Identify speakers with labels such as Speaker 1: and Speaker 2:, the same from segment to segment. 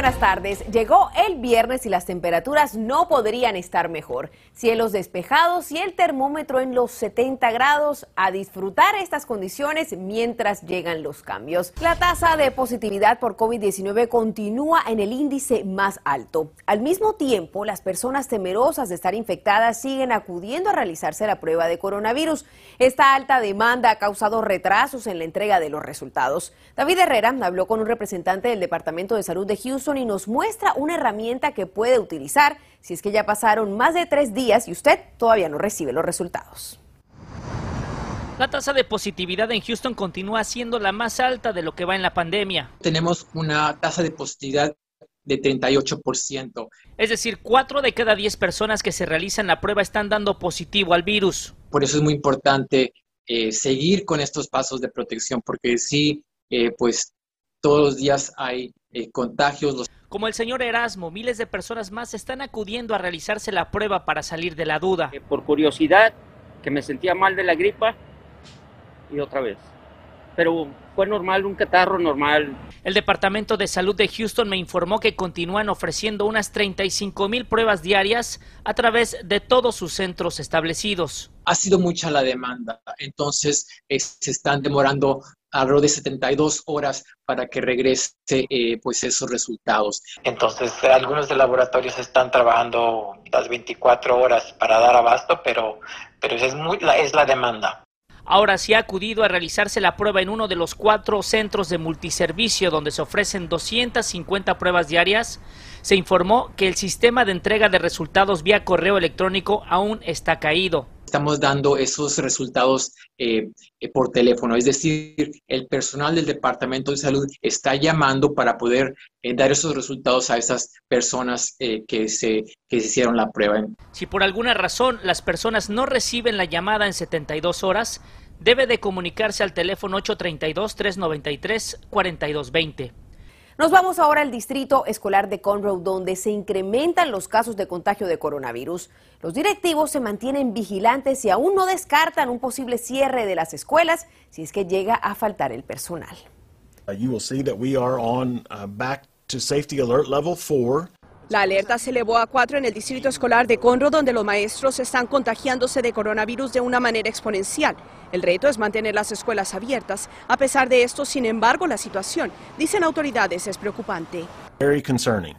Speaker 1: Buenas tardes. Llegó el viernes y las temperaturas no podrían estar mejor. Cielos despejados y el termómetro en los 70 grados. A disfrutar estas condiciones mientras llegan los cambios. La tasa de positividad por COVID-19 continúa en el índice más alto. Al mismo tiempo, las personas temerosas de estar infectadas siguen acudiendo a realizarse la prueba de coronavirus. Esta alta demanda ha causado retrasos en la entrega de los resultados. David Herrera habló con un representante del Departamento de Salud de Houston y nos muestra una herramienta que puede utilizar si es que ya pasaron más de tres días y usted todavía no recibe los resultados.
Speaker 2: La tasa de positividad en Houston continúa siendo la más alta de lo que va en la pandemia.
Speaker 3: Tenemos una tasa de positividad de 38%.
Speaker 2: Es decir, cuatro de cada diez personas que se realizan la prueba están dando positivo al virus.
Speaker 3: Por eso es muy importante eh, seguir con estos pasos de protección, porque sí, eh, pues todos los días hay eh, contagios.
Speaker 2: Como el señor Erasmo, miles de personas más están acudiendo a realizarse la prueba para salir de la duda.
Speaker 4: Eh, por curiosidad, que me sentía mal de la gripa y otra vez. Pero fue normal, un catarro normal.
Speaker 2: El Departamento de Salud de Houston me informó que continúan ofreciendo unas 35 mil pruebas diarias a través de todos sus centros establecidos.
Speaker 3: Ha sido mucha la demanda, entonces se están demorando alrededor de 72 horas para que regrese eh, pues esos resultados.
Speaker 5: Entonces, algunos de laboratorios están trabajando las 24 horas para dar abasto, pero, pero es, muy, la, es la demanda.
Speaker 2: Ahora sí ha acudido a realizarse la prueba en uno de los cuatro centros de multiservicio donde se ofrecen 250 pruebas diarias. Se informó que el sistema de entrega de resultados vía correo electrónico aún está caído
Speaker 3: estamos dando esos resultados eh, eh, por teléfono. Es decir, el personal del Departamento de Salud está llamando para poder eh, dar esos resultados a esas personas que, se, que se hicieron la prueba.
Speaker 2: Si por alguna razón las personas no reciben la llamada en 72 horas, debe de comunicarse al teléfono 832-393-4220.
Speaker 1: Nos vamos ahora al distrito escolar de Conroe, donde se incrementan los casos de contagio de coronavirus. Los directivos se mantienen vigilantes y aún no descartan un posible cierre de las escuelas si es que llega a faltar el personal.
Speaker 6: Uh, you will see that we are on uh, back to safety alert level 4.
Speaker 7: La alerta se elevó a cuatro en el distrito escolar de Conroe, donde los maestros están contagiándose de coronavirus de una manera exponencial. El reto es mantener las escuelas abiertas. A pesar de esto, sin embargo, la situación, dicen autoridades, es preocupante.
Speaker 6: Very concerning.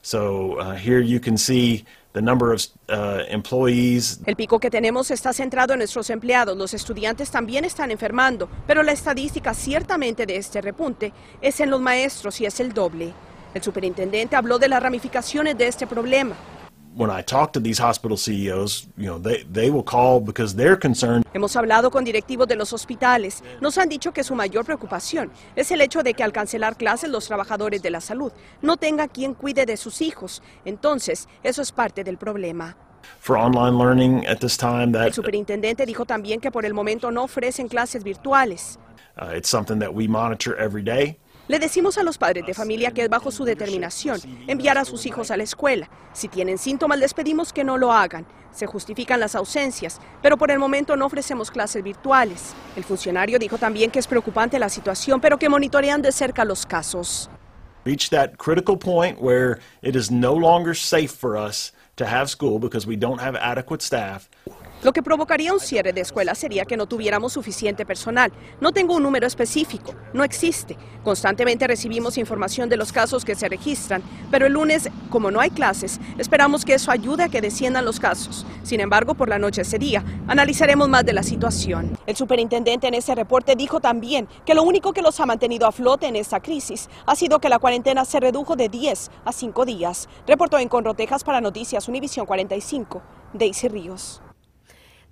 Speaker 6: So uh, here you can see the number of uh, employees.
Speaker 7: El pico que tenemos está centrado en nuestros empleados. Los estudiantes también están enfermando, pero la estadística ciertamente de este repunte es en los maestros y es el doble. El superintendente habló de las ramificaciones de este problema. Hemos hablado con directivos de los hospitales. Nos han dicho que su mayor preocupación es el hecho de que al cancelar clases los trabajadores de la salud no tengan quien cuide de sus hijos. Entonces, eso es parte del problema. el superintendente dijo también que por el momento no ofrecen clases virtuales.
Speaker 6: Uh, it's something that we monitor every day.
Speaker 7: Le decimos a los padres de familia que es bajo su determinación enviar a sus hijos a la escuela. Si tienen síntomas, les pedimos que no lo hagan. Se justifican las ausencias, pero por el momento no ofrecemos clases virtuales. El funcionario dijo también que es preocupante la situación, pero que monitorean de cerca los casos.
Speaker 6: Reach that critical point where it is no longer safe for us to have school because we don't have adequate staff.
Speaker 7: Lo que provocaría un cierre de escuelas sería que no tuviéramos suficiente personal. No tengo un número específico, no existe. Constantemente recibimos información de los casos que se registran, pero el lunes, como no hay clases, esperamos que eso ayude a que desciendan los casos. Sin embargo, por la noche ese día, analizaremos más de la situación. El superintendente en ese reporte dijo también que lo único que los ha mantenido a flote en esta crisis ha sido que la cuarentena se redujo de 10 a 5 días. Reportó en Conroe, Texas para Noticias Univisión 45, Daisy Ríos.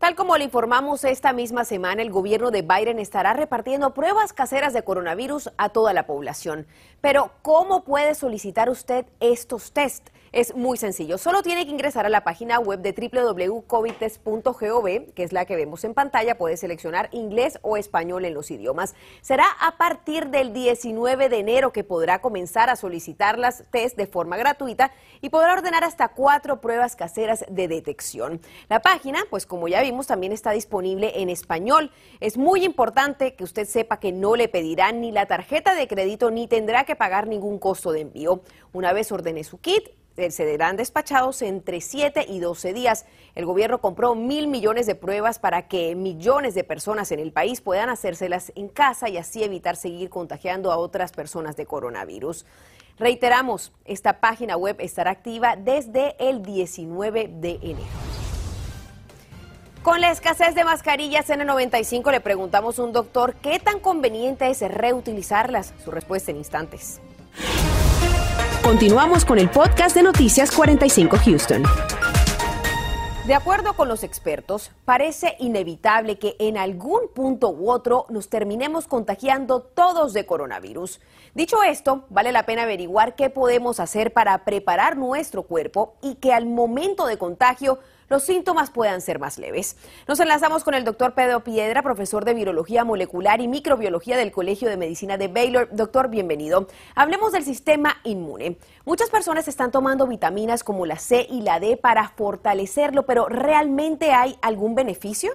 Speaker 1: Tal como le informamos esta misma semana, el gobierno de Biden estará repartiendo pruebas caseras de coronavirus a toda la población. Pero, ¿cómo puede solicitar usted estos test? Es muy sencillo. Solo tiene que ingresar a la página web de www.covidtest.gov, que es la que vemos en pantalla. Puede seleccionar inglés o español en los idiomas. Será a partir del 19 de enero que podrá comenzar a solicitar las test de forma gratuita y podrá ordenar hasta cuatro pruebas caseras de detección. La página, pues como ya vimos, también está disponible en español. Es muy importante que usted sepa que no le pedirán ni la tarjeta de crédito ni tendrá que pagar ningún costo de envío. Una vez ordene su kit, serán despachados entre 7 y 12 días. El gobierno compró mil millones de pruebas para que millones de personas en el país puedan hacérselas en casa y así evitar seguir contagiando a otras personas de coronavirus. Reiteramos, esta página web estará activa desde el 19 de enero. Con la escasez de mascarillas N95 le preguntamos a un doctor qué tan conveniente es reutilizarlas. Su respuesta en instantes.
Speaker 7: Continuamos con el podcast de Noticias 45 Houston.
Speaker 1: De acuerdo con los expertos, parece inevitable que en algún punto u otro nos terminemos contagiando todos de coronavirus. Dicho esto, vale la pena averiguar qué podemos hacer para preparar nuestro cuerpo y que al momento de contagio los síntomas puedan ser más leves. Nos enlazamos con el doctor Pedro Piedra, profesor de Virología Molecular y Microbiología del Colegio de Medicina de Baylor. Doctor, bienvenido. Hablemos del sistema inmune. Muchas personas están tomando vitaminas como la C y la D para fortalecerlo, pero ¿realmente hay algún beneficio?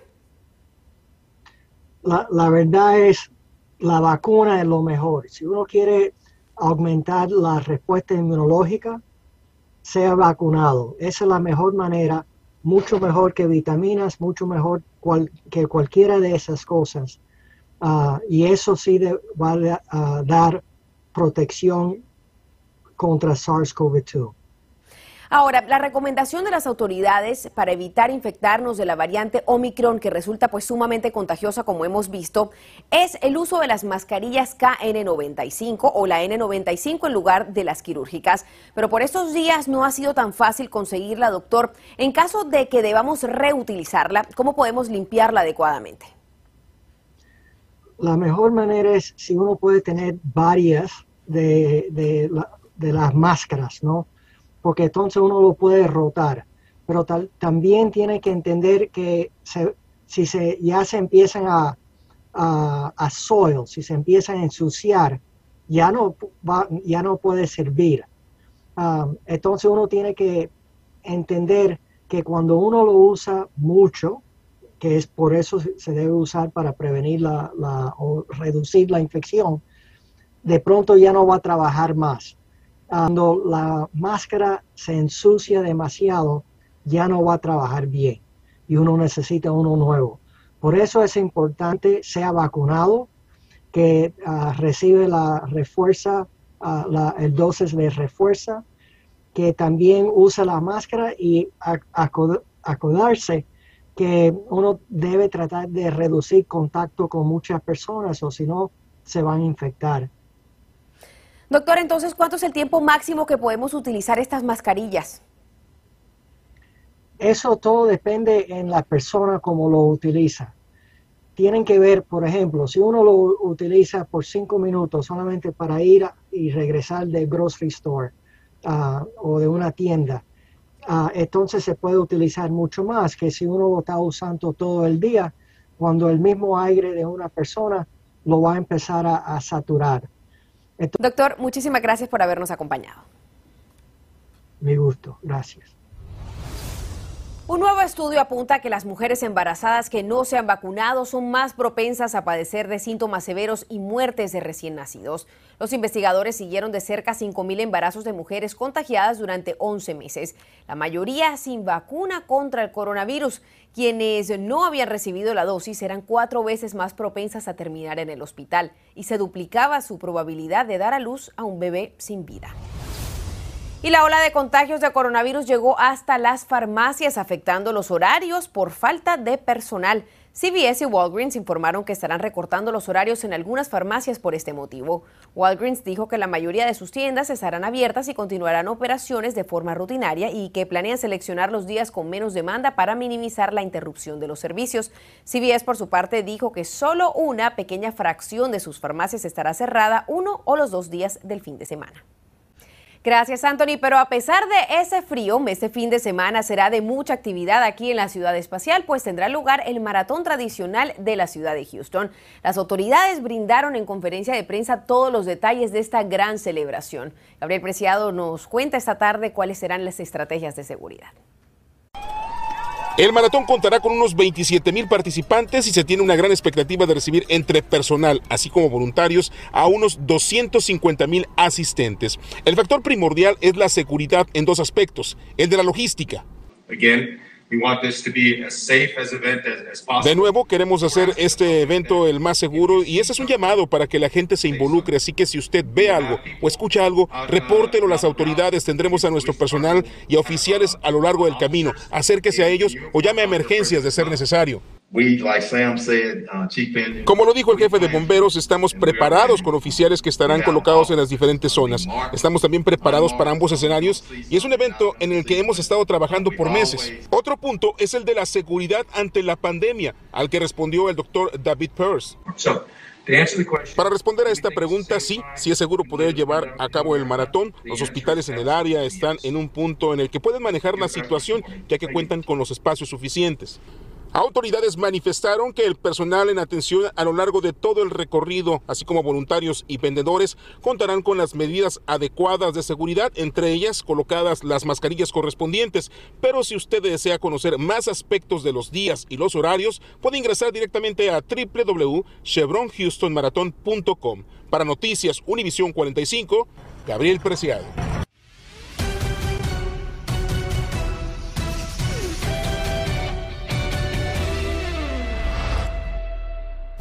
Speaker 8: La, verdad es, la vacuna es lo mejor. Si uno quiere aumentar la respuesta inmunológica, sea vacunado. Esa es la mejor manera mucho mejor que vitaminas, mucho mejor que cualquiera de esas cosas. Ah, y eso sí va a dar protección contra SARS-CoV-2.
Speaker 1: Ahora, la recomendación de las autoridades para evitar infectarnos de la variante Omicron, que resulta pues sumamente contagiosa como hemos visto, es el uso de las mascarillas KN95 o la N95 en lugar de las quirúrgicas. Pero por estos días no ha sido tan fácil conseguirla, doctor. En caso de que debamos reutilizarla, ¿cómo podemos limpiarla adecuadamente?
Speaker 8: La mejor manera es si uno puede tener varias de, de las máscaras, ¿no? Porque entonces uno lo puede rotar. Pero también tiene que entender que si se, ya se empiezan a, a, soil, si se empiezan a ensuciar, ya no, va, ya no puede servir. Um, entonces uno tiene que entender que cuando uno lo usa mucho, que es por eso se debe usar para prevenir la, la, o reducir la infección, de pronto ya no va a trabajar más cuando la máscara se ensucia demasiado, ya no va a trabajar bien y uno necesita uno nuevo. Por eso es importante sea vacunado, que ah, recibe la refuerza, uh, el dosis de refuerza, que también usa la máscara y acordarse que uno debe tratar de reducir contacto con muchas personas o si no se van a infectar.
Speaker 1: Doctor, entonces, ¿cuánto es el tiempo máximo que podemos utilizar estas mascarillas?
Speaker 8: Eso todo depende en la persona como lo utiliza. Tienen que ver, por ejemplo, si uno lo utiliza por cinco minutos solamente para ir y regresar del grocery store ah, o de una tienda, ah, entonces se puede utilizar mucho más que si uno lo está usando todo el día, cuando el mismo aire de una persona lo va a empezar a saturar.
Speaker 1: Doctor, muchísimas gracias por habernos acompañado.
Speaker 8: Mi gusto, gracias.
Speaker 1: Un nuevo estudio apunta que las mujeres embarazadas que no se han vacunado son más propensas a padecer de síntomas severos y muertes de recién nacidos. Los investigadores siguieron de cerca 5.000 embarazos de mujeres contagiadas durante 11 meses, la mayoría sin vacuna contra el coronavirus. Quienes no habían recibido la dosis eran cuatro veces más propensas a terminar en el hospital y se duplicaba su probabilidad de dar a luz a un bebé sin vida. Y la ola de contagios de coronavirus llegó hasta las farmacias, afectando los horarios por falta de personal. CVS y Walgreens informaron que estarán recortando los horarios en algunas farmacias por este motivo. Walgreens dijo que la mayoría de sus tiendas estarán abiertas y continuarán operaciones de forma rutinaria y que planean seleccionar los días con menos demanda para minimizar la interrupción de los servicios. CVS, por su parte, dijo que solo una pequeña fracción de sus farmacias estará cerrada uno o los dos días del fin de semana. Gracias, Anthony. Pero a pesar de ese frío, este fin de semana será de mucha actividad aquí en la ciudad espacial, pues tendrá lugar el maratón tradicional de la ciudad de Houston. Las autoridades brindaron en conferencia de prensa todos los detalles de esta gran celebración. Gabriel Preciado nos cuenta esta tarde cuáles serán las estrategias de seguridad.
Speaker 9: El maratón contará con unos 27 mil participantes y se tiene una gran expectativa de recibir entre personal, así como voluntarios, a unos 250 mil asistentes. El factor primordial es la seguridad en dos aspectos, el de la logística. De nuevo, queremos hacer este evento el más seguro y ese es un llamado para que la gente se involucre. Así que si usted ve algo o escucha algo, repórtelo a las autoridades. Tendremos a nuestro personal y a oficiales a lo largo del camino. Acérquese a ellos o llame a emergencias de ser necesario. Uh, Como lo dijo el jefe de bomberos, estamos preparados con oficiales que estarán colocados en las diferentes zonas. Estamos también preparados para ambos escenarios y es un evento en el que hemos estado trabajando por meses. Otro punto es el de la seguridad ante la pandemia, al que respondió el doctor David Pearce. Para responder a esta pregunta, sí, sí es seguro poder llevar a cabo el maratón. Los hospitales en el área están en un punto en el que pueden manejar la situación ya que cuentan con los espacios suficientes. Autoridades manifestaron que el personal en atención a lo largo de todo el recorrido, así como voluntarios y vendedores, contarán con las medidas adecuadas de seguridad, entre ellas colocadas las mascarillas correspondientes. Pero si usted desea conocer más aspectos de los días y los horarios, puede ingresar directamente a www.chevronhoustonmarathon.com. Para Noticias Univisión 45, Gabriel Preciado.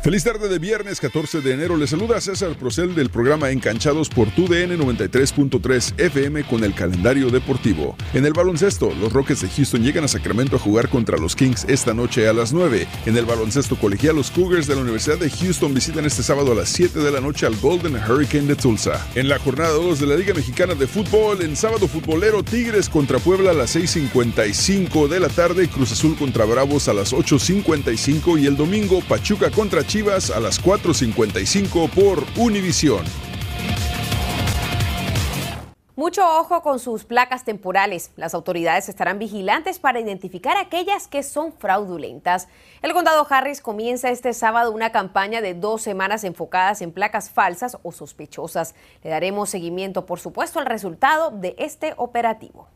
Speaker 10: Feliz tarde de viernes 14 de enero. Les saluda César Procel del programa Encanchados por TUDN 93.3 FM con el calendario deportivo. En el baloncesto, los Rockets de Houston llegan a Sacramento a jugar contra los Kings esta noche a las 9. En el baloncesto colegial, los Cougars de la Universidad de Houston visitan este sábado a las 7 de la noche al Golden Hurricane de Tulsa. En la jornada 2 de la Liga Mexicana de Fútbol, en sábado futbolero, Tigres contra Puebla a las 6.55 de la tarde, Cruz Azul contra Bravos a las 8.55 y el domingo Pachuca contra Chile a las 4.55 por Univisión.
Speaker 1: Mucho ojo con sus placas temporales. Las autoridades estarán vigilantes para identificar aquellas que son fraudulentas. El condado Harris comienza este sábado una campaña de dos semanas enfocadas en placas falsas o sospechosas. Le daremos seguimiento, por supuesto, al resultado de este operativo.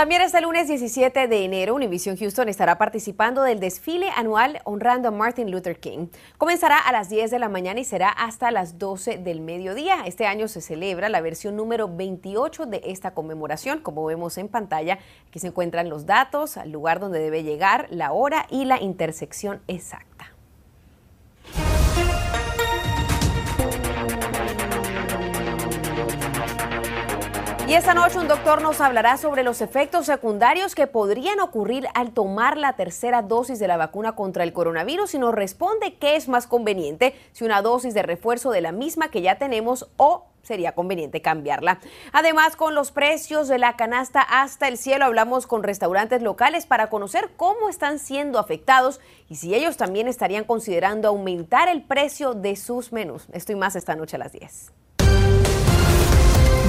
Speaker 1: También este lunes 17 de enero, Univision Houston estará participando del desfile anual honrando a Martin Luther King. Comenzará a las 10 de la mañana y será hasta las 12 del mediodía. Este año se celebra la versión número 28 de esta conmemoración. Como vemos en pantalla, aquí se encuentran los datos, al lugar donde debe llegar, la hora y la intersección exacta. Y esta noche un doctor nos hablará sobre los efectos secundarios que podrían ocurrir al tomar la tercera dosis de la vacuna contra el coronavirus y nos responde qué es más conveniente, si una dosis de refuerzo de la misma que ya tenemos o sería conveniente cambiarla. Además, con los precios de la canasta hasta el cielo, hablamos con restaurantes locales para conocer cómo están siendo afectados y si ellos también estarían considerando aumentar el precio de sus menús. Estoy más esta noche a las 10.